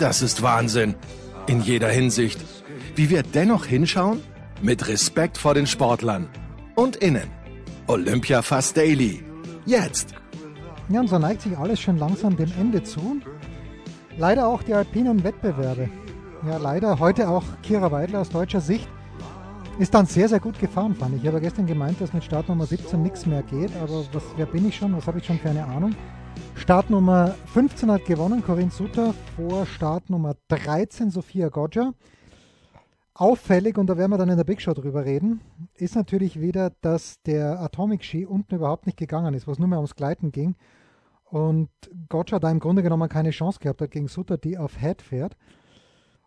Das ist Wahnsinn. In jeder Hinsicht. Wie wir dennoch hinschauen? Mit Respekt vor den Sportlern. Und innen. Olympia Fast Daily. Jetzt. Ja, und so neigt sich alles schon langsam dem Ende zu. Leider auch die alpinen Wettbewerbe. Ja, leider heute auch Kira Weidler aus deutscher Sicht ist dann sehr, sehr gut gefahren, fand ich. Ich habe gestern gemeint, dass mit Startnummer 17 nichts mehr geht, aber was, wer bin ich schon? Was habe ich schon für eine Ahnung? Startnummer 15 hat gewonnen, Corinne Sutter, vor Startnummer 13 Sophia Goggia. Auffällig, und da werden wir dann in der Big Show drüber reden, ist natürlich wieder, dass der Atomic Ski unten überhaupt nicht gegangen ist, was nur mehr ums Gleiten ging. Und Gotcha da im Grunde genommen keine Chance gehabt hat gegen Sutter, die auf Head fährt.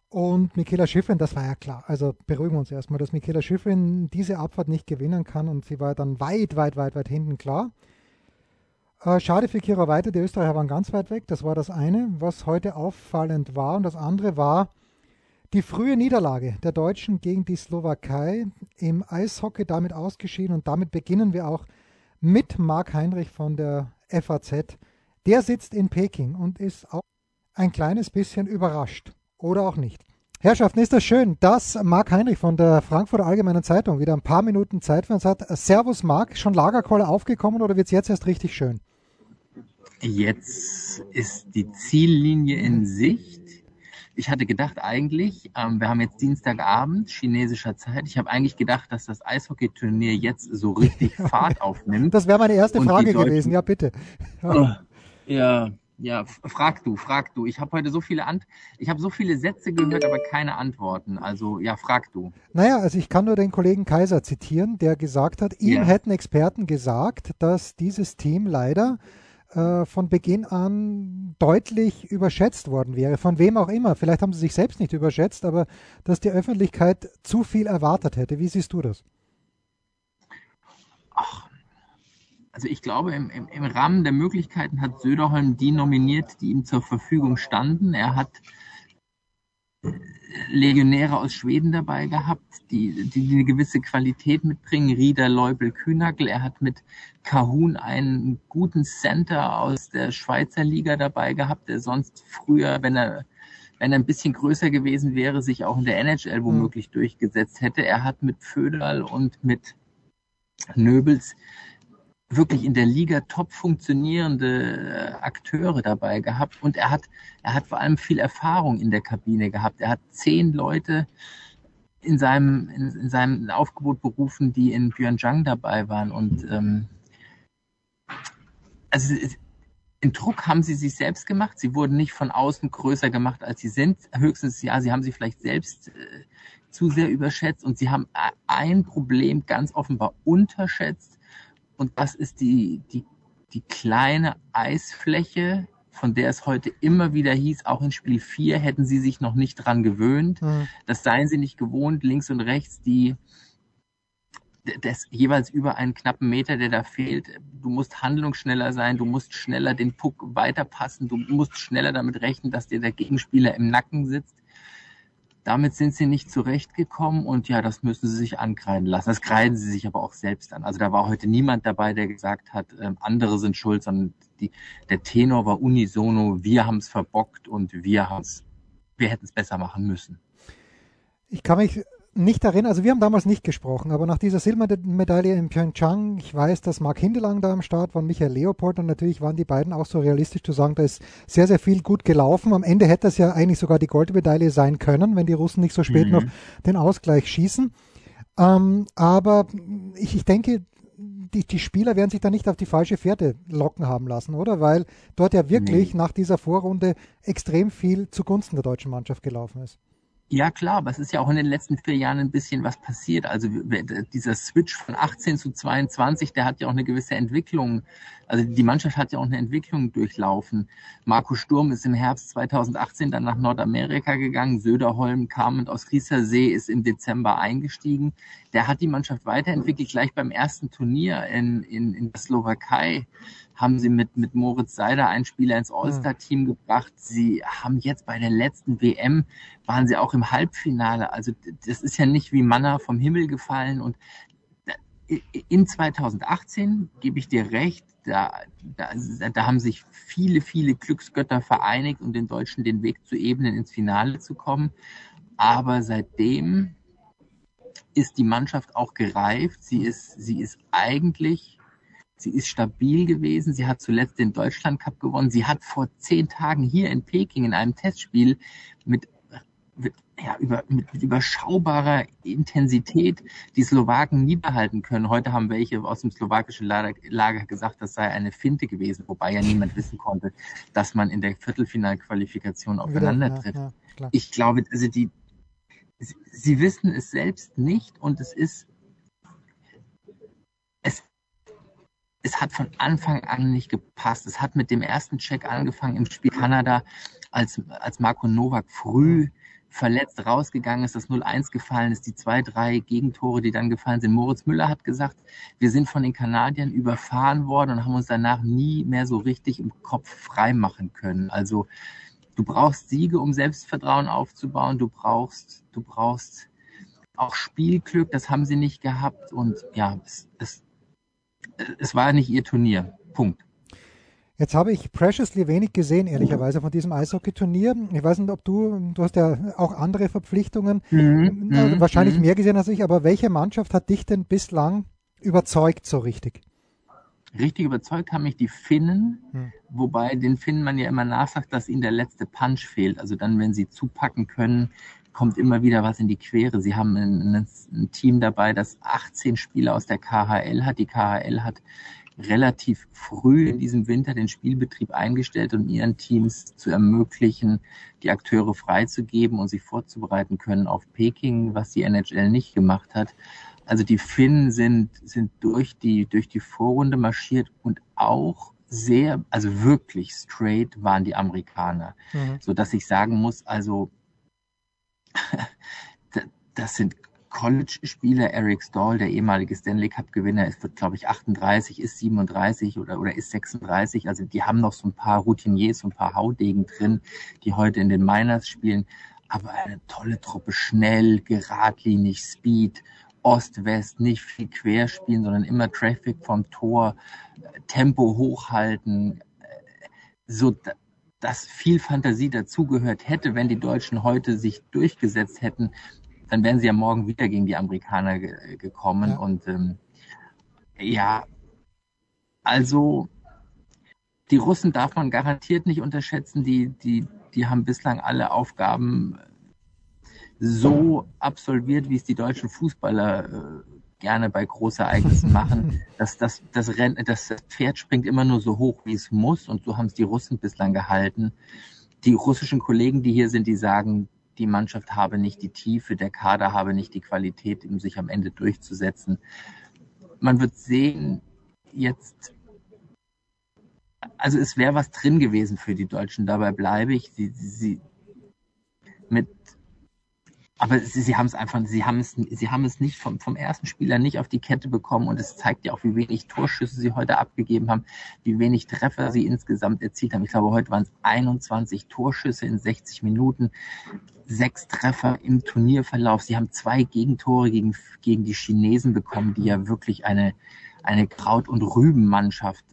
Und Michaela Schiffrin, das war ja klar. Also beruhigen wir uns erstmal, dass Michaela Schiffrin diese Abfahrt nicht gewinnen kann und sie war dann weit, weit, weit, weit hinten klar. Äh, schade für Kira Weiter, die Österreicher waren ganz weit weg. Das war das eine, was heute auffallend war. Und das andere war die frühe Niederlage der Deutschen gegen die Slowakei im Eishockey damit ausgeschieden. Und damit beginnen wir auch mit Marc Heinrich von der FAZ. Der sitzt in Peking und ist auch ein kleines bisschen überrascht oder auch nicht. Herrschaften, ist das schön, dass Marc Heinrich von der Frankfurter Allgemeinen Zeitung wieder ein paar Minuten Zeit für uns hat. Servus Marc, schon Lagerkoller aufgekommen oder wird es jetzt erst richtig schön? Jetzt ist die Ziellinie in Sicht. Ich hatte gedacht eigentlich, ähm, wir haben jetzt Dienstagabend chinesischer Zeit. Ich habe eigentlich gedacht, dass das Eishockeyturnier jetzt so richtig Fahrt aufnimmt. Das wäre meine erste Frage gewesen. Ja, bitte. Ja. ja. Ja, frag du, frag du. Ich habe heute so viele Ant ich habe so viele Sätze gehört, aber keine Antworten. Also ja, frag du. Naja, also ich kann nur den Kollegen Kaiser zitieren, der gesagt hat, ihm yeah. hätten Experten gesagt, dass dieses Team leider äh, von Beginn an deutlich überschätzt worden wäre. Von wem auch immer. Vielleicht haben sie sich selbst nicht überschätzt, aber dass die Öffentlichkeit zu viel erwartet hätte. Wie siehst du das? Ach, also ich glaube, im, im, im Rahmen der Möglichkeiten hat Söderholm die nominiert, die ihm zur Verfügung standen. Er hat äh, Legionäre aus Schweden dabei gehabt, die, die eine gewisse Qualität mitbringen. Rieder, Leubel, Kühnagel. Er hat mit Kahun einen guten Center aus der Schweizer Liga dabei gehabt, der sonst früher, wenn er wenn er ein bisschen größer gewesen wäre, sich auch in der NHL womöglich mhm. durchgesetzt hätte. Er hat mit Föderl und mit Nöbels wirklich in der Liga top funktionierende äh, Akteure dabei gehabt und er hat, er hat vor allem viel Erfahrung in der Kabine gehabt. Er hat zehn Leute in seinem, in, in seinem Aufgebot berufen, die in Pyeongchang dabei waren und ähm, also in Druck haben sie sich selbst gemacht. Sie wurden nicht von außen größer gemacht, als sie sind. Höchstens, ja, sie haben sich vielleicht selbst äh, zu sehr überschätzt und sie haben ein Problem ganz offenbar unterschätzt und das ist die, die, die kleine Eisfläche, von der es heute immer wieder hieß, auch in Spiel 4 hätten sie sich noch nicht dran gewöhnt. Mhm. Das seien sie nicht gewohnt, links und rechts die das jeweils über einen knappen Meter, der da fehlt. Du musst handlungsschneller sein, du musst schneller den Puck weiterpassen, du musst schneller damit rechnen, dass dir der Gegenspieler im Nacken sitzt. Damit sind sie nicht zurechtgekommen und ja, das müssen sie sich ankreiden lassen. Das kreiden sie sich aber auch selbst an. Also da war heute niemand dabei, der gesagt hat, äh, andere sind schuld, sondern die, der Tenor war unisono, wir haben es verbockt und wir, wir hätten es besser machen müssen. Ich kann mich nicht darin, also wir haben damals nicht gesprochen, aber nach dieser Silbermedaille in Pyeongchang, ich weiß, dass Mark Hindelang da am Start war, Michael Leopold und natürlich waren die beiden auch so realistisch zu sagen, da ist sehr, sehr viel gut gelaufen. Am Ende hätte es ja eigentlich sogar die Goldmedaille sein können, wenn die Russen nicht so spät mhm. noch den Ausgleich schießen. Ähm, aber ich, ich denke, die, die Spieler werden sich da nicht auf die falsche Fährte locken haben lassen, oder? Weil dort ja wirklich nee. nach dieser Vorrunde extrem viel zugunsten der deutschen Mannschaft gelaufen ist. Ja, klar, aber es ist ja auch in den letzten vier Jahren ein bisschen was passiert. Also dieser Switch von 18 zu 22, der hat ja auch eine gewisse Entwicklung. Also die Mannschaft hat ja auch eine Entwicklung durchlaufen. Marco Sturm ist im Herbst 2018 dann nach Nordamerika gegangen. Söderholm kam aus Riesersee, ist im Dezember eingestiegen. Der hat die Mannschaft weiterentwickelt. Gleich beim ersten Turnier in, in, in der Slowakei haben sie mit, mit Moritz Seider einen Spieler ins All-Star-Team gebracht. Sie haben jetzt bei der letzten WM, waren sie auch im Halbfinale. Also das ist ja nicht wie Manna vom Himmel gefallen. Und in 2018 gebe ich dir recht, da, da, da haben sich viele, viele Glücksgötter vereinigt, um den Deutschen den Weg zu ebnen, ins Finale zu kommen. Aber seitdem ist die Mannschaft auch gereift. Sie ist, sie ist eigentlich Sie ist stabil gewesen. Sie hat zuletzt den Deutschland Cup gewonnen. Sie hat vor zehn Tagen hier in Peking in einem Testspiel mit, mit ja, über, mit, mit überschaubarer Intensität die Slowaken nie behalten können. Heute haben welche aus dem slowakischen Lager gesagt, das sei eine Finte gewesen, wobei ja niemand wissen konnte, dass man in der Viertelfinalqualifikation aufeinander tritt. Ja, ja, ich glaube, also die, sie, sie wissen es selbst nicht und es ist es hat von Anfang an nicht gepasst. Es hat mit dem ersten Check angefangen im Spiel Kanada, als, als Marco Novak früh verletzt rausgegangen ist, das 0-1 gefallen ist, die zwei, drei Gegentore, die dann gefallen sind. Moritz Müller hat gesagt, wir sind von den Kanadiern überfahren worden und haben uns danach nie mehr so richtig im Kopf frei machen können. Also du brauchst Siege, um Selbstvertrauen aufzubauen. Du brauchst, du brauchst auch Spielglück, das haben sie nicht gehabt. Und ja, es, es es war nicht ihr Turnier. Punkt. Jetzt habe ich preciously wenig gesehen, ehrlicherweise, von diesem Eishockey-Turnier. Ich weiß nicht, ob du, du hast ja auch andere Verpflichtungen, mhm, also wahrscheinlich mhm. mehr gesehen als ich, aber welche Mannschaft hat dich denn bislang überzeugt so richtig? Richtig überzeugt haben mich die Finnen, hm. wobei den Finnen man ja immer nachsagt, dass ihnen der letzte Punch fehlt. Also dann, wenn sie zupacken können, kommt immer wieder was in die Quere. Sie haben ein, ein Team dabei, das 18 Spieler aus der KHL hat. Die KHL hat relativ früh in diesem Winter den Spielbetrieb eingestellt, um ihren Teams zu ermöglichen, die Akteure freizugeben und sich vorzubereiten können auf Peking, was die NHL nicht gemacht hat. Also die Finnen sind, sind durch die, durch die Vorrunde marschiert und auch sehr, also wirklich straight waren die Amerikaner, mhm. so dass ich sagen muss, also das sind College-Spieler. Eric Stahl, der ehemalige Stanley Cup-Gewinner, ist, glaube ich, 38, ist 37 oder, oder ist 36. Also die haben noch so ein paar Routiniers, so ein paar Haudegen drin, die heute in den Miners spielen. Aber eine tolle Truppe, schnell, geradlinig, Speed, Ost-West, nicht viel querspielen, sondern immer Traffic vom Tor, Tempo hochhalten. So, dass viel Fantasie dazugehört hätte, wenn die Deutschen heute sich durchgesetzt hätten, dann wären sie ja morgen wieder gegen die Amerikaner ge gekommen. Ja. Und ähm, ja, also die Russen darf man garantiert nicht unterschätzen. Die, die, die haben bislang alle Aufgaben so absolviert, wie es die deutschen Fußballer äh, gerne bei Großereignissen machen. Das, das, das, Renn, das Pferd springt immer nur so hoch, wie es muss. Und so haben es die Russen bislang gehalten. Die russischen Kollegen, die hier sind, die sagen, die Mannschaft habe nicht die Tiefe, der Kader habe nicht die Qualität, um sich am Ende durchzusetzen. Man wird sehen, jetzt, also es wäre was drin gewesen für die Deutschen, dabei bleibe ich. Sie, sie, aber sie, sie haben es einfach, sie haben es, sie haben es nicht vom, vom ersten Spieler nicht auf die Kette bekommen und es zeigt ja auch, wie wenig Torschüsse sie heute abgegeben haben, wie wenig Treffer sie insgesamt erzielt haben. Ich glaube, heute waren es 21 Torschüsse in 60 Minuten, sechs Treffer im Turnierverlauf. Sie haben zwei Gegentore gegen, gegen die Chinesen bekommen, die ja wirklich eine, eine Kraut- und Rübenmannschaft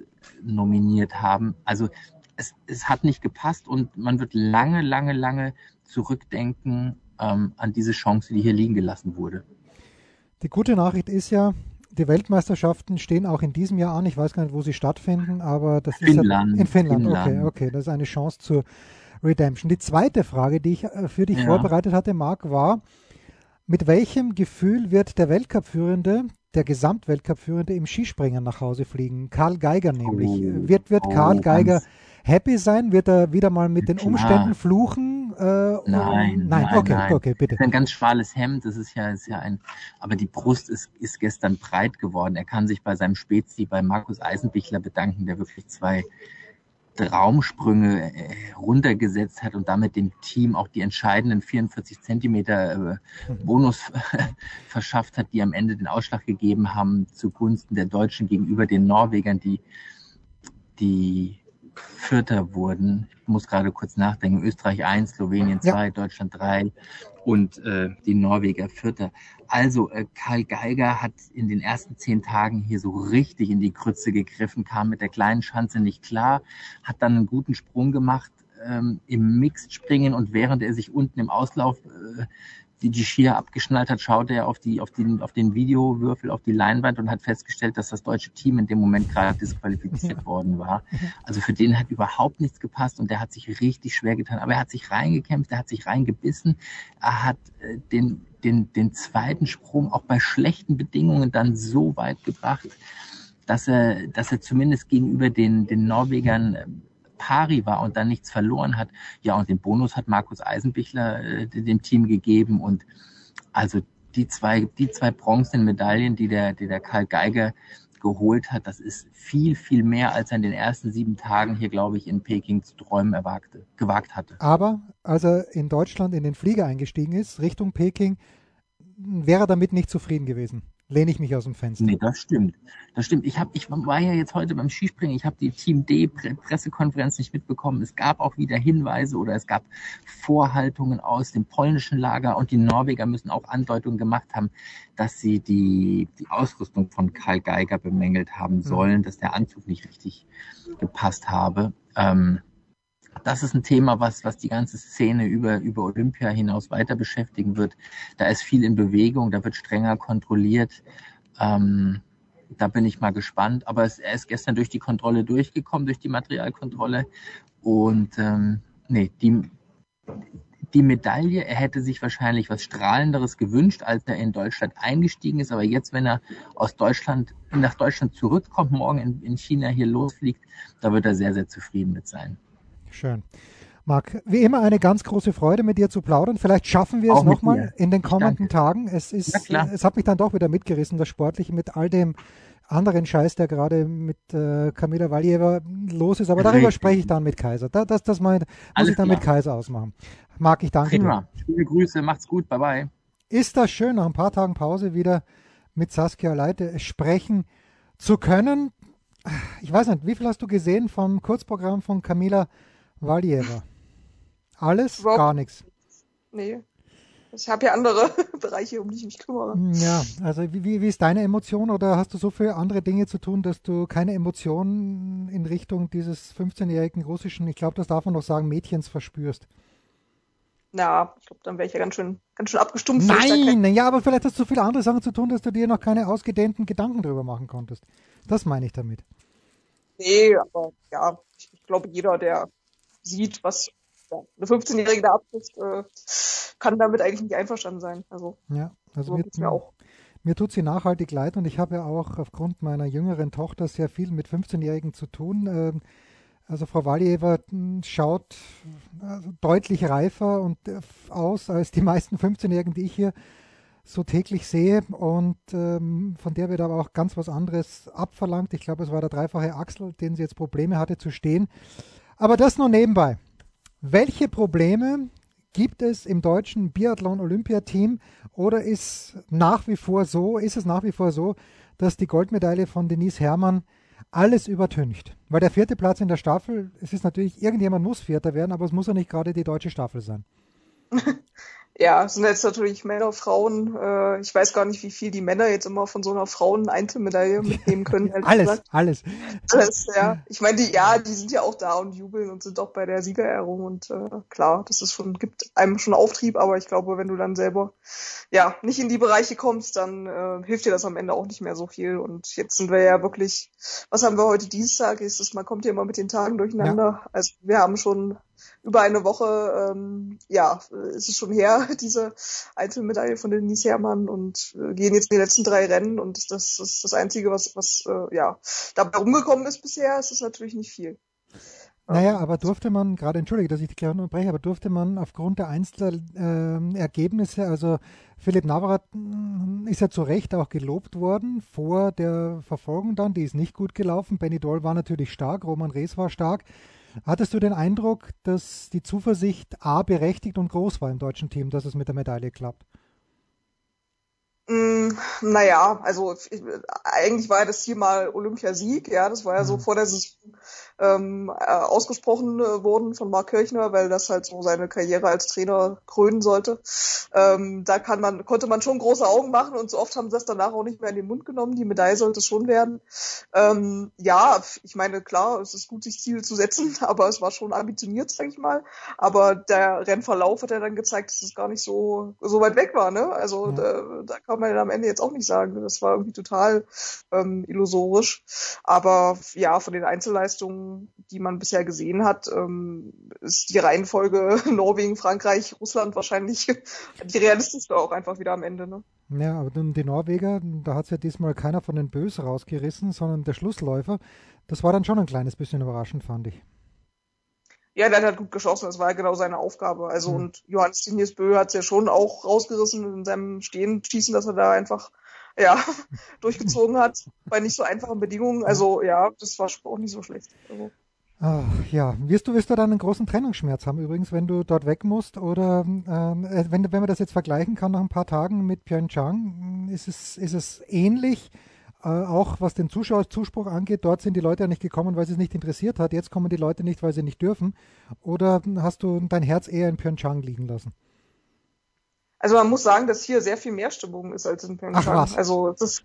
nominiert haben. Also es, es hat nicht gepasst und man wird lange, lange, lange zurückdenken ähm, an diese Chance, die hier liegen gelassen wurde. Die gute Nachricht ist ja, die Weltmeisterschaften stehen auch in diesem Jahr an. Ich weiß gar nicht, wo sie stattfinden, aber das Finnland, ist in Finnland. Finnland. Okay, okay, das ist eine Chance zur Redemption. Die zweite Frage, die ich äh, für dich Ja. vorbereitet hatte, Marc, war: Mit welchem Gefühl wird der Weltcup-Führende, der Gesamtweltcup-Führende im Skispringen nach Hause fliegen? Karl Geiger nämlich. Oh, wird wird oh, Karl Geiger happy sein? Wird er wieder mal mit den Klar. Umständen fluchen? Äh, Nein, nein, nein, okay, nein. okay, bitte. Ein ganz schmales Hemd, das ist ja, ist ja ein, aber die Brust ist, ist gestern breit geworden. Er kann sich bei seinem Spezi, bei Markus Eisenbichler bedanken, der wirklich zwei Traumsprünge äh, runtergesetzt hat und damit dem Team auch die entscheidenden 44 Zentimeter äh, Bonus verschafft hat, die am Ende den Ausschlag gegeben haben zugunsten der Deutschen gegenüber den Norwegern, die, die Vierter wurden. Ich muss gerade kurz nachdenken. Österreich 1, Slowenien Ja. 2, Deutschland 3 und äh, die Norweger Vierter. Also äh, Karl Geiger hat in den ersten zehn Tagen hier so richtig in die Krütze gegriffen, kam mit der kleinen Schanze nicht klar, hat dann einen guten Sprung gemacht ähm, im Mixed-Springen und während er sich unten im Auslauf äh, die, die Skier abgeschnallt hat, schaute er auf, die, auf, den, auf den Videowürfel, auf die Leinwand und hat festgestellt, dass das deutsche Team in dem Moment gerade disqualifiziert worden war. Also für den hat überhaupt nichts gepasst und der hat sich richtig schwer getan. Aber er hat sich reingekämpft, er hat sich reingebissen, er hat äh, den, den, den zweiten Sprung auch bei schlechten Bedingungen dann so weit gebracht, dass er, dass er zumindest gegenüber den, den Norwegern äh, pari war und dann nichts verloren hat. Ja, und den Bonus hat Markus Eisenbichler äh, dem Team gegeben und also die zwei, die zwei bronzenen Medaillen, die der, die der Karl Geiger geholt hat, das ist viel, viel mehr, als er in den ersten sieben Tagen hier, glaube ich, in Peking zu träumen erwagte, gewagt hatte. Aber als er in Deutschland in den Flieger eingestiegen ist, Richtung Peking, wäre er damit nicht zufrieden gewesen. Lehne ich mich aus dem Fenster. Nee, das stimmt. Das stimmt. Ich, hab, ich war ja jetzt heute beim Skispringen. Ich habe die Team D Pre Pressekonferenz nicht mitbekommen. Es gab auch wieder Hinweise oder es gab Vorhaltungen aus dem polnischen Lager und die Norweger müssen auch Andeutungen gemacht haben, dass sie die, die Ausrüstung von Karl Geiger bemängelt haben sollen, dass der Anzug nicht richtig gepasst habe. Ähm, das ist ein Thema, was, was die ganze Szene über, über Olympia hinaus weiter beschäftigen wird. Da ist viel in Bewegung, da wird strenger kontrolliert. Ähm, da bin ich mal gespannt. Aber es, er ist gestern durch die Kontrolle durchgekommen, durch die Materialkontrolle. Und ähm, nee, die, die Medaille, er hätte sich wahrscheinlich was Strahlenderes gewünscht, als er in Deutschland eingestiegen ist. Aber jetzt, wenn er aus Deutschland nach Deutschland zurückkommt, morgen in, in China hier losfliegt, da wird er sehr, sehr zufrieden mit sein. Schön. Marc, wie immer eine ganz große Freude, mit dir zu plaudern. Vielleicht schaffen wir es mit nochmal dir. in den kommenden. Tagen. Es, ist, klar. es hat mich dann doch wieder mitgerissen, das Sportliche, mit all dem anderen Scheiß, der gerade mit äh, Kamila Valjeva los ist. Aber darüber Richtig. spreche ich dann mit Kaiser. Da, das das mein, muss Alles ich dann mit klar. Kaiser ausmachen. Marc, ich danke dir. Prima. Schöne Grüße, macht's gut, bye bye. Ist das schön, nach ein paar Tagen Pause wieder mit Saskia Leite sprechen zu können. Ich weiß nicht, wie viel hast du gesehen vom Kurzprogramm von Kamila Valjeva? Alles? Überhaupt- Gar nichts. Nee. Ich habe ja andere Bereiche, um die ich mich kümmere. Ja, also wie, wie, ist deine Emotion oder hast du so viele andere Dinge zu tun, dass du keine Emotionen in Richtung dieses 15-jährigen russischen, ich glaube, das darf man noch sagen, Mädchens verspürst? Na, ich glaube, dann wäre ich ja ganz schön, ganz schön abgestumpft. Nein, ja, aber vielleicht hast du so viele andere Sachen zu tun, dass du dir noch keine ausgedehnten Gedanken drüber machen konntest. Das meine ich damit. Nee, aber ja, ich, ich glaube, jeder, der sieht, was ja, eine 15-Jährige da abbricht, äh, kann damit eigentlich nicht einverstanden sein. Also, Ja, also so mir, mir auch. Mir tut sie nachhaltig leid und ich habe ja auch aufgrund meiner jüngeren Tochter sehr viel mit 15-Jährigen zu tun. Ähm, Also Frau Waljeva mh, schaut also deutlich reifer und äh, aus als die meisten 15-Jährigen, die ich hier so täglich sehe und ähm, von der wird aber auch ganz was anderes abverlangt. Ich glaube, es war der dreifache Axel, den sie jetzt Probleme hatte zu stehen. Aber das nur nebenbei. Welche Probleme gibt es im deutschen Biathlon-Olympiateam oder ist nach wie vor so, ist es nach wie vor so, dass die Goldmedaille von Denise Herrmann alles übertüncht? Weil der vierte Platz in der Staffel, es ist natürlich, irgendjemand muss Vierter werden, aber es muss ja nicht gerade die deutsche Staffel sein. ja, sind jetzt natürlich Männer, Frauen. Äh, ich weiß gar nicht, wie viel die Männer jetzt immer von so einer Frauen-Einzelmedaille mitnehmen können. alles, gesagt. alles. Alles, ja. Ich meine, die, ja, die sind ja auch da und jubeln und sind auch bei der Siegerehrung und äh, klar, das ist schon, gibt einem schon Auftrieb, aber ich glaube, wenn du dann selber ja nicht in die Bereiche kommst, dann äh, hilft dir das am Ende auch nicht mehr so viel. Und jetzt sind wir ja wirklich, was haben wir heute Dienstag? Ist das, man kommt ja immer mit den Tagen durcheinander. Ja. Also wir haben schon über eine Woche, ähm, ja, ist es schon her, diese Einzelmedaille von Denise Herrmann und äh, gehen jetzt in die letzten drei Rennen und das ist das Einzige, was, was äh, ja, dabei rumgekommen ist bisher, ist es natürlich nicht viel. Naja, aber durfte man, gerade entschuldige, dass ich die Klärung unterbreche, aber durfte man aufgrund der Einzelergebnisse, äh, also Philipp Navarat mm, ist ja zu Recht auch gelobt worden vor der Verfolgung dann, die ist nicht gut gelaufen. Benny Doll war natürlich stark, Roman Rees war stark. Hattest du den Eindruck, dass die Zuversicht A berechtigt und groß war im deutschen Team, dass es mit der Medaille klappt? Mm, naja, also eigentlich war ja das Ziel mal Olympiasieg, ja, das war ja so mhm. vor der Saison ähm, äh, ausgesprochen äh, worden von Mark Kirchner, weil das halt so seine Karriere als Trainer krönen sollte. Ähm, da kann man, konnte man schon große Augen machen und so oft haben sie das danach auch nicht mehr in den Mund genommen. Die Medaille sollte schon werden. Ähm, ja, ich meine, klar, es ist gut, sich Ziele zu setzen, aber es war schon ambitioniert, sag ich mal. Aber der Rennverlauf hat ja dann gezeigt, dass es gar nicht so, so weit weg war, ne? Also ja. da, da kann man ja am Ende jetzt auch nicht sagen. Das war irgendwie total ähm, illusorisch. Aber ja, von den Einzelleistungen, die man bisher gesehen hat, ähm, ist die Reihenfolge Norwegen, Frankreich, Russland wahrscheinlich die realistischste auch einfach wieder am Ende. Ne? Ja, aber die Norweger, da hat es ja diesmal keiner von den Bös rausgerissen, sondern der Schlussläufer. Das war dann schon ein kleines bisschen überraschend, fand ich. Ja, der hat gut geschossen, das war ja genau seine Aufgabe. Also mhm. und Johannes Dinius Bö hat es ja schon auch rausgerissen in seinem Stehen schießen, dass er da einfach ja durchgezogen hat bei nicht so einfachen Bedingungen. Also ja, das war auch nicht so schlecht. Also. Ach, ja, wirst du, wirst du dann einen großen Trennungsschmerz haben übrigens, wenn du dort weg musst? Oder ähm, äh, wenn, wenn man das jetzt vergleichen kann nach ein paar Tagen mit Pyeongchang, ist es, ist es ähnlich? Äh, auch was den Zuschauerzuspruch angeht, dort sind die Leute ja nicht gekommen, weil sie es nicht interessiert hat. Jetzt kommen die Leute nicht, weil sie nicht dürfen. Oder hast du dein Herz eher in Pyeongchang liegen lassen? Also man muss sagen, dass hier sehr viel mehr Stimmung ist als in Pyeongchang. Also es ist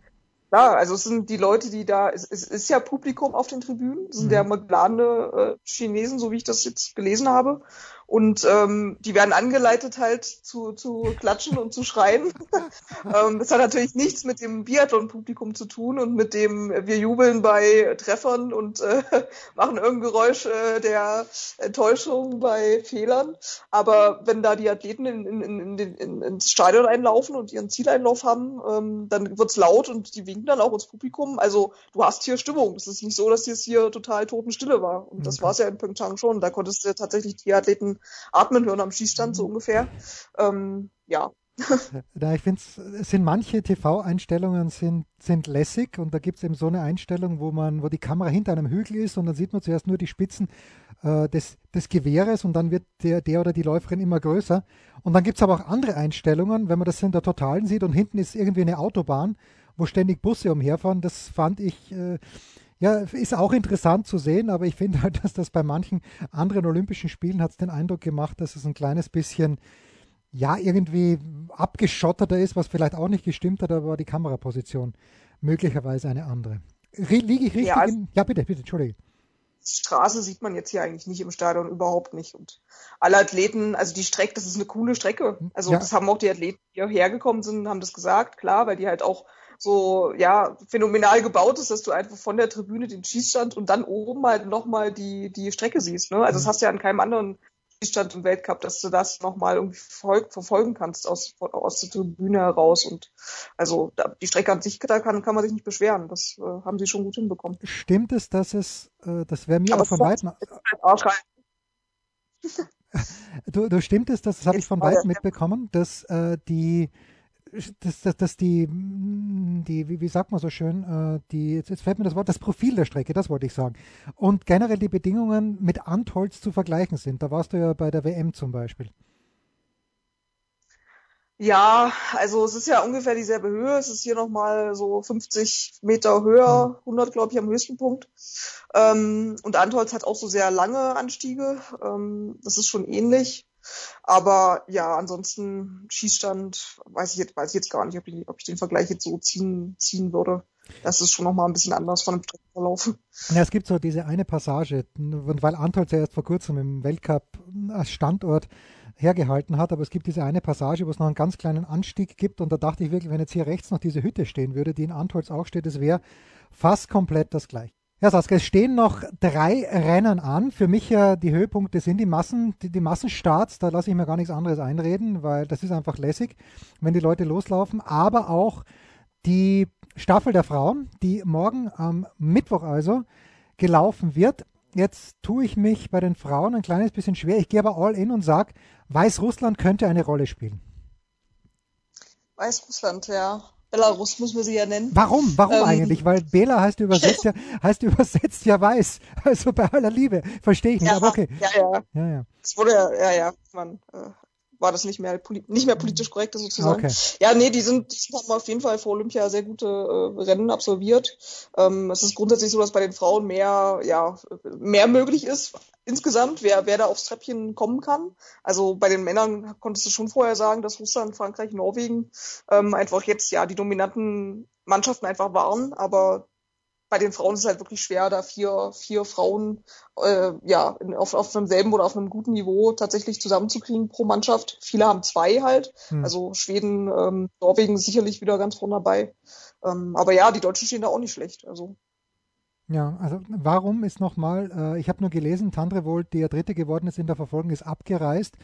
klar, also es sind die Leute, die da, es, es ist ja Publikum auf den Tribünen, es sind mhm. ja geladene äh, Chinesen, so wie ich das jetzt gelesen habe. Und ähm, die werden angeleitet halt zu, zu klatschen und zu schreien. ähm, das hat natürlich nichts mit dem Biathlon-Publikum zu tun und mit dem wir jubeln bei Treffern und äh, machen irgendein Geräusch äh, der Enttäuschung bei Fehlern. Aber wenn da die Athleten in, in, in, in, ins Stadion einlaufen und ihren Zieleinlauf haben, ähm, dann wird's laut und die winken dann auch ins Publikum. Also du hast hier Stimmung. Es ist nicht so, dass es hier total Totenstille war. Und das okay. war's ja in Pyeongchang schon. Da konntest du tatsächlich die Athleten atmen hören am Schießstand, so mhm. ungefähr. Ähm, ja. Ja, ich finde, es sind manche TV-Einstellungen sind, sind lässig und da gibt es eben so eine Einstellung, wo man, wo die Kamera hinter einem Hügel ist und dann sieht man zuerst nur die Spitzen äh, des, des Gewehres und dann wird der, der oder die Läuferin immer größer. Und dann gibt es aber auch andere Einstellungen, wenn man das in der Totalen sieht und hinten ist irgendwie eine Autobahn, wo ständig Busse umherfahren. Das fand ich äh, ja, ist auch interessant zu sehen, aber ich finde halt, dass das bei manchen anderen Olympischen Spielen hat es den Eindruck gemacht, dass es ein kleines bisschen, ja, irgendwie abgeschotterter ist, was vielleicht auch nicht gestimmt hat, aber die Kameraposition möglicherweise eine andere. Liege ich richtig? Ja, in, ja bitte, bitte, entschuldige. Straße sieht man jetzt hier eigentlich nicht im Stadion überhaupt nicht. Und alle Athleten, also die Strecke, das ist eine coole Strecke. Also ja. das haben auch die Athleten, die hierher gekommen sind, haben das gesagt, klar, weil die halt auch so ja phänomenal gebaut ist, dass du einfach von der Tribüne den Schießstand und dann oben halt nochmal die, die Strecke siehst. Ne? Also das mhm. hast du ja an keinem anderen Schießstand im Weltcup, dass du das nochmal irgendwie verfolg, verfolgen kannst aus, aus der Tribüne heraus. Und also die Strecke an sich, da kann, kann man sich nicht beschweren. Das äh, haben sie schon gut hinbekommen. Stimmt es, dass es, äh, das wäre mir Aber auch von weitem. du, du stimmt es, das, das habe ich von weitem mitbekommen, dass äh, die dass, dass, dass die, die wie, wie sagt man so schön, äh, die, jetzt, jetzt fällt mir das Wort, das Profil der Strecke, das wollte ich sagen. Und generell die Bedingungen mit Antholz zu vergleichen sind. Da warst du ja bei der WM zum Beispiel. Ja, also es ist ja ungefähr dieselbe Höhe. Es ist hier nochmal so 50 Meter höher, 100 glaube ich am höchsten Punkt. Ähm, und Antholz hat auch so sehr lange Anstiege. Ähm, das ist schon ähnlich. Aber ja, ansonsten Schießstand weiß ich jetzt, weiß ich jetzt gar nicht, ob ich, ob ich den Vergleich jetzt so ziehen, ziehen würde. Das ist schon nochmal ein bisschen anders von dem Streckenverlauf. Ja, es gibt so diese eine Passage, weil Antolz ja erst vor kurzem im Weltcup als Standort hergehalten hat, aber es gibt diese eine Passage, wo es noch einen ganz kleinen Anstieg gibt und da dachte ich wirklich, wenn jetzt hier rechts noch diese Hütte stehen würde, die in Antolz auch steht, es wäre fast komplett das gleiche. Ja, Saskia, es stehen noch drei Rennen an. Für mich ja die Höhepunkte sind die Massen, die, die Massenstarts. Da lasse ich mir gar nichts anderes einreden, weil das ist einfach lässig, wenn die Leute loslaufen. Aber auch die Staffel der Frauen, die morgen am Mittwoch also gelaufen wird. Jetzt tue ich mich bei den Frauen ein kleines bisschen schwer. Ich gehe aber all in und sage, Weißrussland könnte eine Rolle spielen. Weißrussland, ja. Belarus muss man sie ja nennen. Warum? Warum ähm, eigentlich? Weil Bela heißt übersetzt ja, heißt übersetzt ja weiß. Also bei aller Liebe. Verstehe ich nicht, ja, aber okay. Ja, ja. ja, ja. Es wurde ja, ja, ja, man, äh, war das nicht mehr, nicht mehr politisch korrekt sozusagen. Okay. Ja, nee, die sind, die haben auf jeden Fall vor Olympia sehr gute äh, Rennen absolviert. Ähm, es ist grundsätzlich so, dass bei den Frauen mehr, ja, mehr möglich ist insgesamt, wer, wer da aufs Treppchen kommen kann. Also bei den Männern konntest du schon vorher sagen, dass Russland, Frankreich, Norwegen ähm, einfach jetzt ja die dominanten Mannschaften einfach waren, aber bei den Frauen ist es halt wirklich schwer, da vier, vier Frauen äh, ja in, auf, auf einem selben oder auf einem guten Niveau tatsächlich zusammenzukriegen pro Mannschaft. Viele haben zwei halt. Hm. Also Schweden, ähm, Norwegen sicherlich wieder ganz vorne dabei. Ähm, aber ja, die Deutschen stehen da auch nicht schlecht. Also ja, also warum ist nochmal, äh, ich habe nur gelesen, Tandrevold, die ja Dritte geworden ist in der Verfolgung, ist abgereist.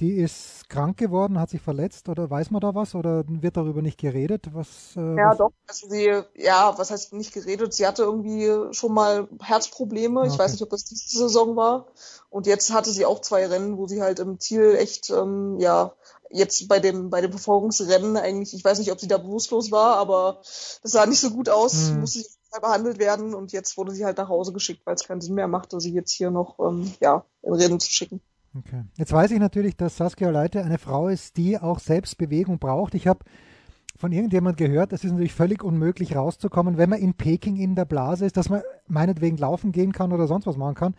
Die ist krank geworden, hat sich verletzt oder weiß man da was oder wird darüber nicht geredet? Was, äh, ja, was? doch. Also sie, ja, was heißt nicht geredet? Sie hatte irgendwie schon mal Herzprobleme. Ich weiß nicht, ob das diese Saison war. Und jetzt hatte sie auch zwei Rennen, wo sie halt im Ziel echt, ähm, ja, jetzt bei dem, bei dem Verfolgungsrennen eigentlich, ich weiß nicht, ob sie da bewusstlos war, aber das sah nicht so gut aus, hm. musste sie behandelt werden und jetzt wurde sie halt nach Hause geschickt, weil es keinen Sinn mehr machte, sie jetzt hier noch, ähm, ja, in Rennen zu schicken. Okay. Jetzt weiß ich natürlich, dass Saskia Leite eine Frau ist, die auch selbst Bewegung braucht. Ich habe von irgendjemand gehört, es ist natürlich völlig unmöglich rauszukommen, wenn man in Peking in der Blase ist, dass man meinetwegen laufen gehen kann oder sonst was machen kann.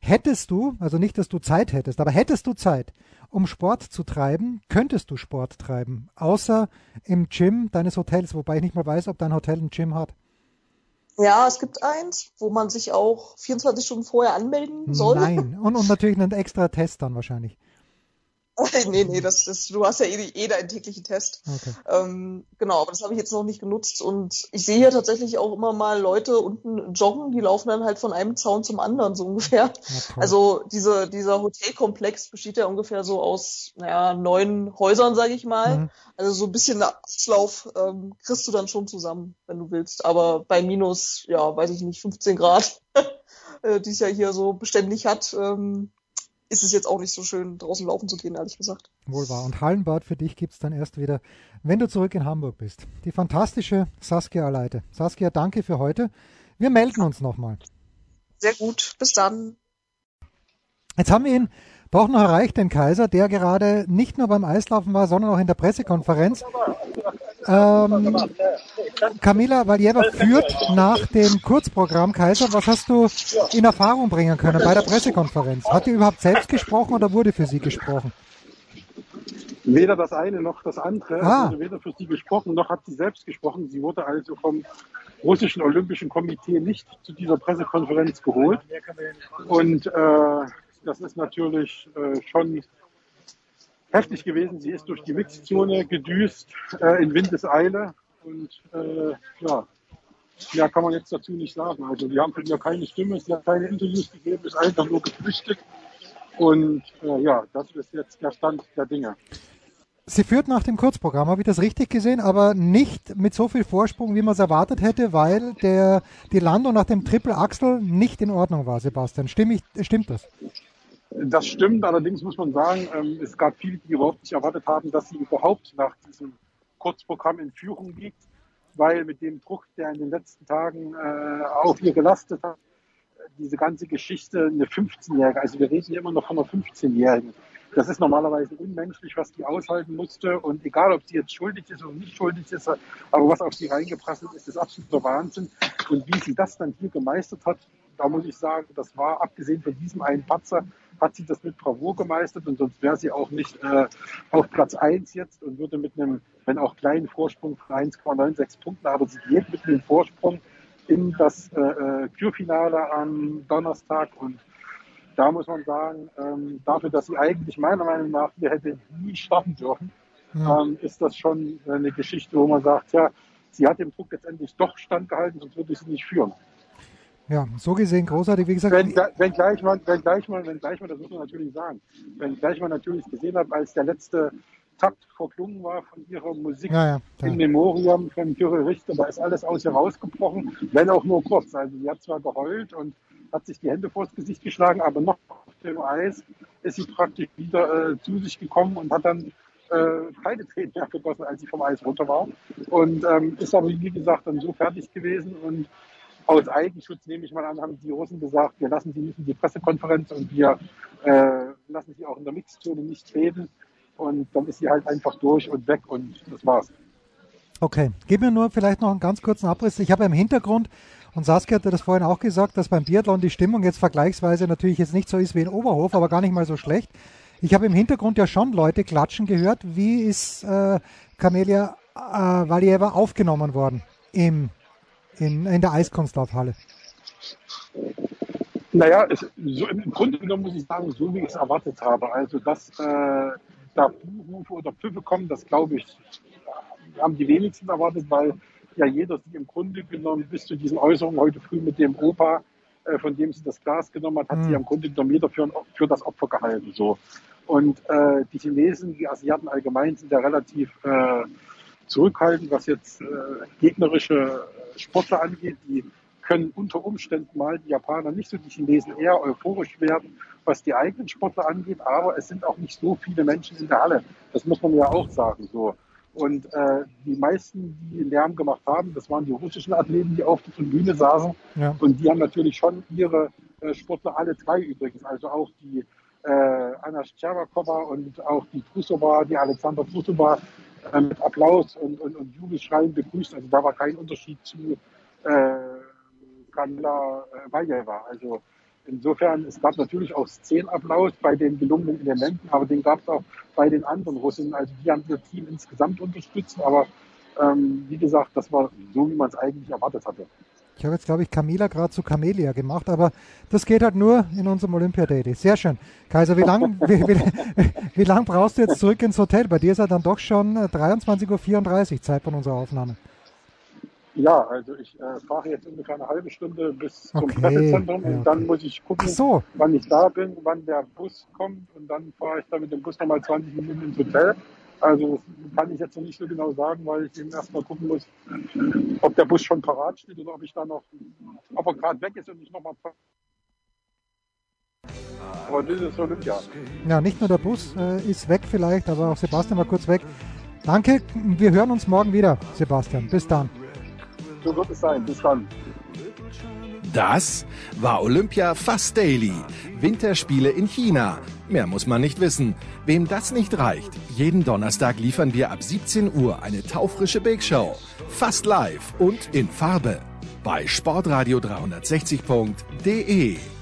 Hättest du, also nicht, dass du Zeit hättest, aber hättest du Zeit, um Sport zu treiben, könntest du Sport treiben, außer im Gym deines Hotels, wobei ich nicht mal weiß, ob dein Hotel ein Gym hat. Ja, es gibt eins, wo man sich auch 24 Stunden vorher anmelden soll. Nein, und, und natürlich einen extra Test dann wahrscheinlich. nee, nee, das, das, du hast ja eh, eh deinen täglichen Test. Okay. Ähm, genau, aber das habe ich jetzt noch nicht genutzt. Und ich sehe hier tatsächlich auch immer mal Leute unten joggen, die laufen dann halt von einem Zaun zum anderen, so ungefähr. Also diese, dieser Hotelkomplex besteht ja ungefähr so aus naja, neun Häusern, sage ich mal. Mhm. Also so ein bisschen Auslauf ähm, kriegst du dann schon zusammen, wenn du willst. Aber bei minus, ja, weiß ich nicht, 15 Grad, äh, die es ja hier so beständig hat, ähm, ist es jetzt auch nicht so schön, draußen laufen zu gehen, ehrlich gesagt. Wohl wahr. Und Hallenbad für dich gibt es dann erst wieder, wenn du zurück in Hamburg bist. Die fantastische Saskia Aleite. Saskia, danke für heute. Wir melden uns nochmal. Sehr gut. Bis dann. Jetzt haben wir ihn doch noch erreicht, den Kaiser, der gerade nicht nur beim Eislaufen war, sondern auch in der Pressekonferenz. Ähm, Kamila Valieva führt nach dem Kurzprogramm. Kaiser, was hast du in Erfahrung bringen können bei der Pressekonferenz? Hat die überhaupt selbst gesprochen oder wurde für sie gesprochen? Weder das eine noch das andere. Ah. Also weder für sie gesprochen, noch hat sie selbst gesprochen. Sie wurde also vom russischen Olympischen Komitee nicht zu dieser Pressekonferenz geholt. Und äh, das ist natürlich äh, schon heftig gewesen. Sie ist durch die Mixzone gedüst äh, in Windeseile und äh, ja, mehr kann man jetzt dazu nicht sagen. Also die haben von ihr keine Stimme, sie hat keine Interviews gegeben, ist einfach nur geflüchtet. Und äh, ja, das ist jetzt der Stand der Dinge. Sie führt nach dem Kurzprogramm, habe ich das richtig gesehen, aber nicht mit so viel Vorsprung, wie man es erwartet hätte, weil der, die Landung nach dem Triple Axel nicht in Ordnung war, Sebastian. Stimm ich, stimmt das? Das stimmt, allerdings muss man sagen, ähm, es gab viele, die überhaupt nicht erwartet haben, dass sie überhaupt nach diesem Kurzprogramm in Führung liegt, weil mit dem Druck, der in den letzten Tagen äh, auf ihr gelastet hat, diese ganze Geschichte eine 15-Jährige, also wir reden hier immer noch von einer 15-Jährigen. Das ist normalerweise unmenschlich, was die aushalten musste. Und egal, ob sie jetzt schuldig ist oder nicht schuldig ist, aber was auf sie reingeprasselt ist, ist absoluter Wahnsinn. Und wie sie das dann hier gemeistert hat, da muss ich sagen, das war abgesehen von diesem einen Patzer hat sie das mit Bravour gemeistert und sonst wäre sie auch nicht äh, auf Platz 1 jetzt und würde mit einem, wenn auch kleinen Vorsprung von 1,96 Punkten, aber sie geht mit einem Vorsprung in das äh, äh Kürfinale am Donnerstag und da muss man sagen, ähm, dafür, dass sie eigentlich meiner Meinung nach hier hätte nie starten dürfen, ja. ähm, ist das schon eine Geschichte, wo man sagt, ja, sie hat dem Druck letztendlich doch standgehalten, sonst würde sie nicht führen. Ja, so gesehen großartig, wie gesagt. Wenn, wenn, gleich mal, wenn gleich mal, wenn gleich mal, das muss man natürlich sagen, wenn gleich mal natürlich gesehen hat, als der letzte Takt verklungen war von ihrer Musik ja, ja, in Memoriam von Kyrie Richter, da ist alles aus ihr rausgebrochen, wenn auch nur kurz. Also sie hat zwar geheult und hat sich die Hände vors Gesicht geschlagen, aber noch auf dem Eis ist sie praktisch wieder äh, zu sich gekommen und hat dann äh, keine Tränen mehr gegossen, als sie vom Eis runter war. Und ähm, ist aber, wie gesagt, dann so fertig gewesen und aus Eigenschutz, nehme ich mal an, haben die Russen gesagt, wir lassen sie nicht in die Pressekonferenz und wir äh, lassen sie auch in der Mixzone nicht reden. Und dann ist sie halt einfach durch und weg und das war's. Okay, gib mir nur vielleicht noch einen ganz kurzen Abriss. Ich habe im Hintergrund, und Saskia hatte das vorhin auch gesagt, dass beim Biathlon die Stimmung jetzt vergleichsweise natürlich jetzt nicht so ist wie in Oberhof, aber gar nicht mal so schlecht. Ich habe im Hintergrund ja schon Leute klatschen gehört. Wie ist äh, Camelia äh, Valieva aufgenommen worden im in, in der Eiskunstlaufhalle? Naja, es, so im Grunde genommen muss ich sagen, so wie ich es erwartet habe. Also, dass äh, da Buhrufe oder Pfiffe kommen, das glaube ich, haben die wenigsten erwartet, weil ja jeder sich im Grunde genommen bis zu diesen Äußerungen heute früh mit dem Opa, äh, von dem sie das Glas genommen hat, hat mhm. sie im Grunde genommen jeder für, für das Opfer gehalten. So. Und äh, die Chinesen, die Asiaten allgemein sind ja relativ äh, zurückhaltend, was jetzt äh, gegnerische Sportler angeht. Die können unter Umständen mal die Japaner nicht so die Chinesen eher euphorisch werden, was die eigenen Sportler angeht. Aber es sind auch nicht so viele Menschen in der Halle. Das muss man ja auch sagen. So. Und äh, die meisten, die Lärm gemacht haben, das waren die russischen Athleten, die auf der Tribüne saßen. Ja. Und die haben natürlich schon ihre äh, Sportler, alle drei übrigens, also auch die äh, Anna Stervakova und auch die Trusova, die Alexander Trusova, äh, mit Applaus und, und, und Jubelschreien begrüßt. Also da war kein Unterschied zu äh, Kamila äh, Vajeva. Also insofern, es gab natürlich auch Szenenapplaus bei den gelungenen Elementen, aber den gab es auch bei den anderen Russen. Also die haben ihr Team insgesamt unterstützt, aber ähm, wie gesagt, das war so, wie man es eigentlich erwartet hatte. Ich habe jetzt, glaube ich, Camila gerade zu Camelia gemacht, aber das geht halt nur in unserem Olympia Daily. Sehr schön. Kaiser, wie lange wie, wie, wie lang brauchst du jetzt zurück ins Hotel? Bei dir ist ja dann doch schon 23.34 Uhr Zeit von unserer Aufnahme. Ja, also ich äh, fahre jetzt ungefähr eine halbe Stunde bis zum okay. Pressezentrum und ja, okay. dann muss ich gucken, so. wann ich da bin, wann der Bus kommt und dann fahre ich dann mit dem Bus nochmal 20 Minuten ins Hotel. Also kann ich jetzt noch nicht so genau sagen, weil ich eben erstmal gucken muss, ob der Bus schon parat steht oder ob ich da noch, ob er gerade weg ist und ich nochmal. Aber das ist Olympia. Ja, nicht nur der Bus äh, ist weg vielleicht, aber auch Sebastian war kurz weg. Danke, wir hören uns morgen wieder, Sebastian. Bis dann. So wird es sein. Bis dann. Das war Olympia Fast Daily. Winterspiele in China. Mehr muss man nicht wissen. Wem das nicht reicht, jeden Donnerstag liefern wir ab 17 Uhr eine taufrische Big Show. Fast live und in Farbe. Bei sportradio360.de.